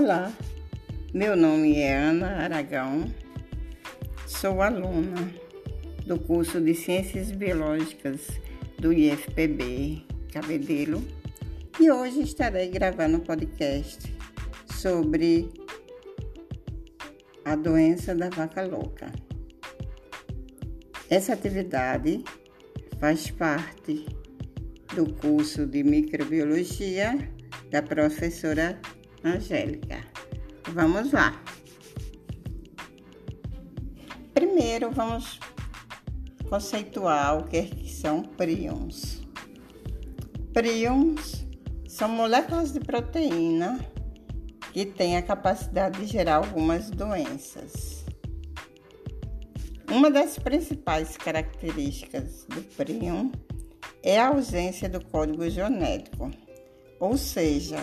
Olá, meu nome é Ana Aragão, sou aluna do curso de Ciências Biológicas do IFPB Cabedelo e hoje estarei gravando um podcast sobre a doença da vaca louca. Essa atividade faz parte do curso de microbiologia da professora Angélica. Vamos lá. Primeiro vamos conceituar o que são prions. Prions são moléculas de proteína que têm a capacidade de gerar algumas doenças. Uma das principais características do prion é a ausência do código genético, ou seja,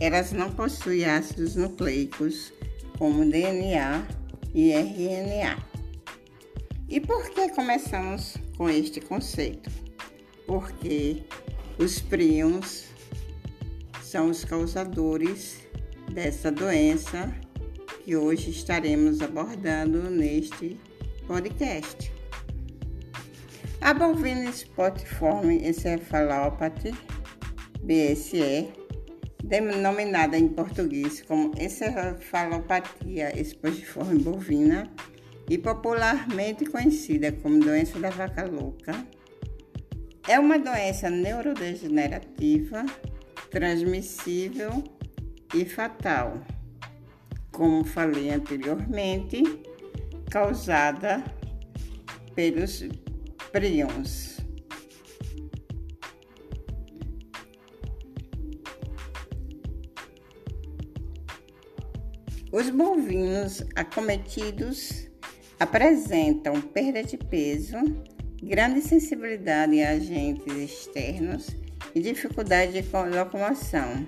elas não possuem ácidos nucleicos como DNA e RNA. E por que começamos com este conceito? Porque os prions são os causadores dessa doença que hoje estaremos abordando neste podcast. A bovina Spotiforme Encephalopathy, BSE, denominada em português como encefalopatia espongiforme bovina e popularmente conhecida como doença da vaca louca, é uma doença neurodegenerativa, transmissível e fatal, como falei anteriormente, causada pelos prions. Os bovinos acometidos apresentam perda de peso, grande sensibilidade a agentes externos e dificuldade de locomoção.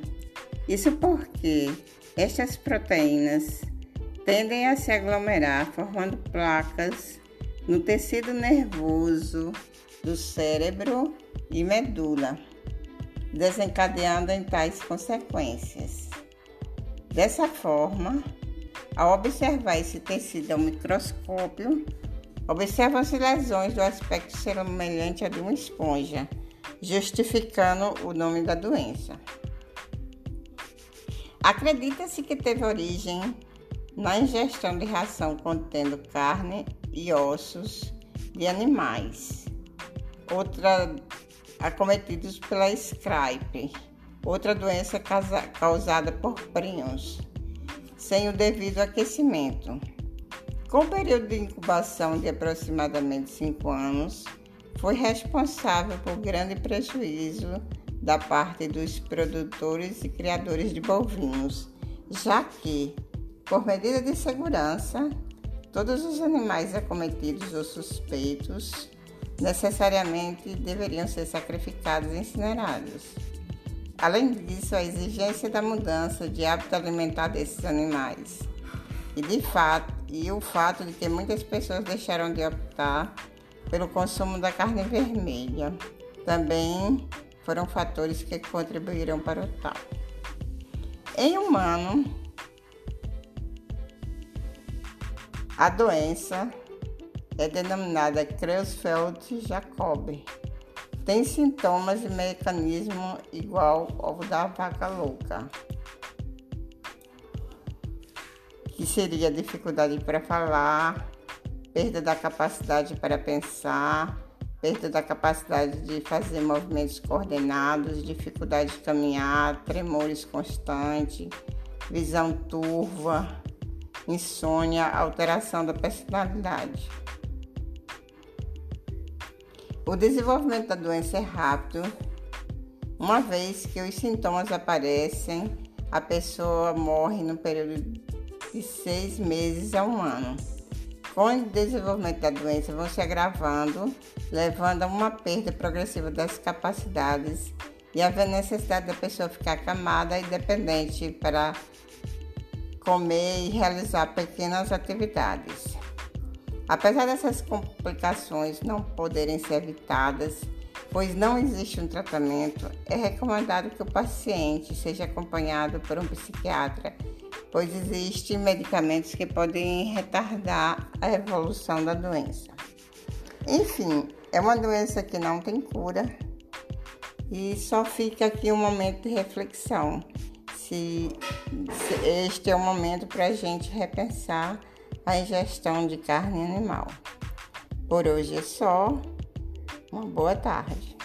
Isso porque estas proteínas tendem a se aglomerar formando placas no tecido nervoso do cérebro e medula, desencadeando em tais consequências. Dessa forma, ao observar esse tecido ao microscópio, observam-se lesões do aspecto semelhante a de uma esponja, justificando o nome da doença. Acredita-se que teve origem na ingestão de ração contendo carne e ossos de animais, outra acometidos pela Scripe outra doença causada por prions, sem o devido aquecimento. Com o período de incubação de aproximadamente 5 anos, foi responsável por grande prejuízo da parte dos produtores e criadores de bovinos, já que, por medida de segurança, todos os animais acometidos ou suspeitos necessariamente deveriam ser sacrificados e incinerados. Além disso, a exigência da mudança de hábito alimentar desses animais e de fato e o fato de que muitas pessoas deixaram de optar pelo consumo da carne vermelha também foram fatores que contribuíram para o tal. Em humano, a doença é denominada Creutzfeldt-Jakob tem sintomas e mecanismo igual ao da vaca louca, que seria dificuldade para falar, perda da capacidade para pensar, perda da capacidade de fazer movimentos coordenados, dificuldade de caminhar, tremores constantes, visão turva, insônia, alteração da personalidade. O desenvolvimento da doença é rápido, uma vez que os sintomas aparecem, a pessoa morre no período de seis meses a um ano. Com o desenvolvimento da doença, vão se agravando, levando a uma perda progressiva das capacidades e haver necessidade da pessoa ficar acamada e dependente para comer e realizar pequenas atividades. Apesar dessas complicações não poderem ser evitadas, pois não existe um tratamento, é recomendado que o paciente seja acompanhado por um psiquiatra pois existem medicamentos que podem retardar a evolução da doença. Enfim, é uma doença que não tem cura e só fica aqui um momento de reflexão. Se, se este é o momento para a gente repensar a ingestão de carne animal. Por hoje é só. Uma boa tarde.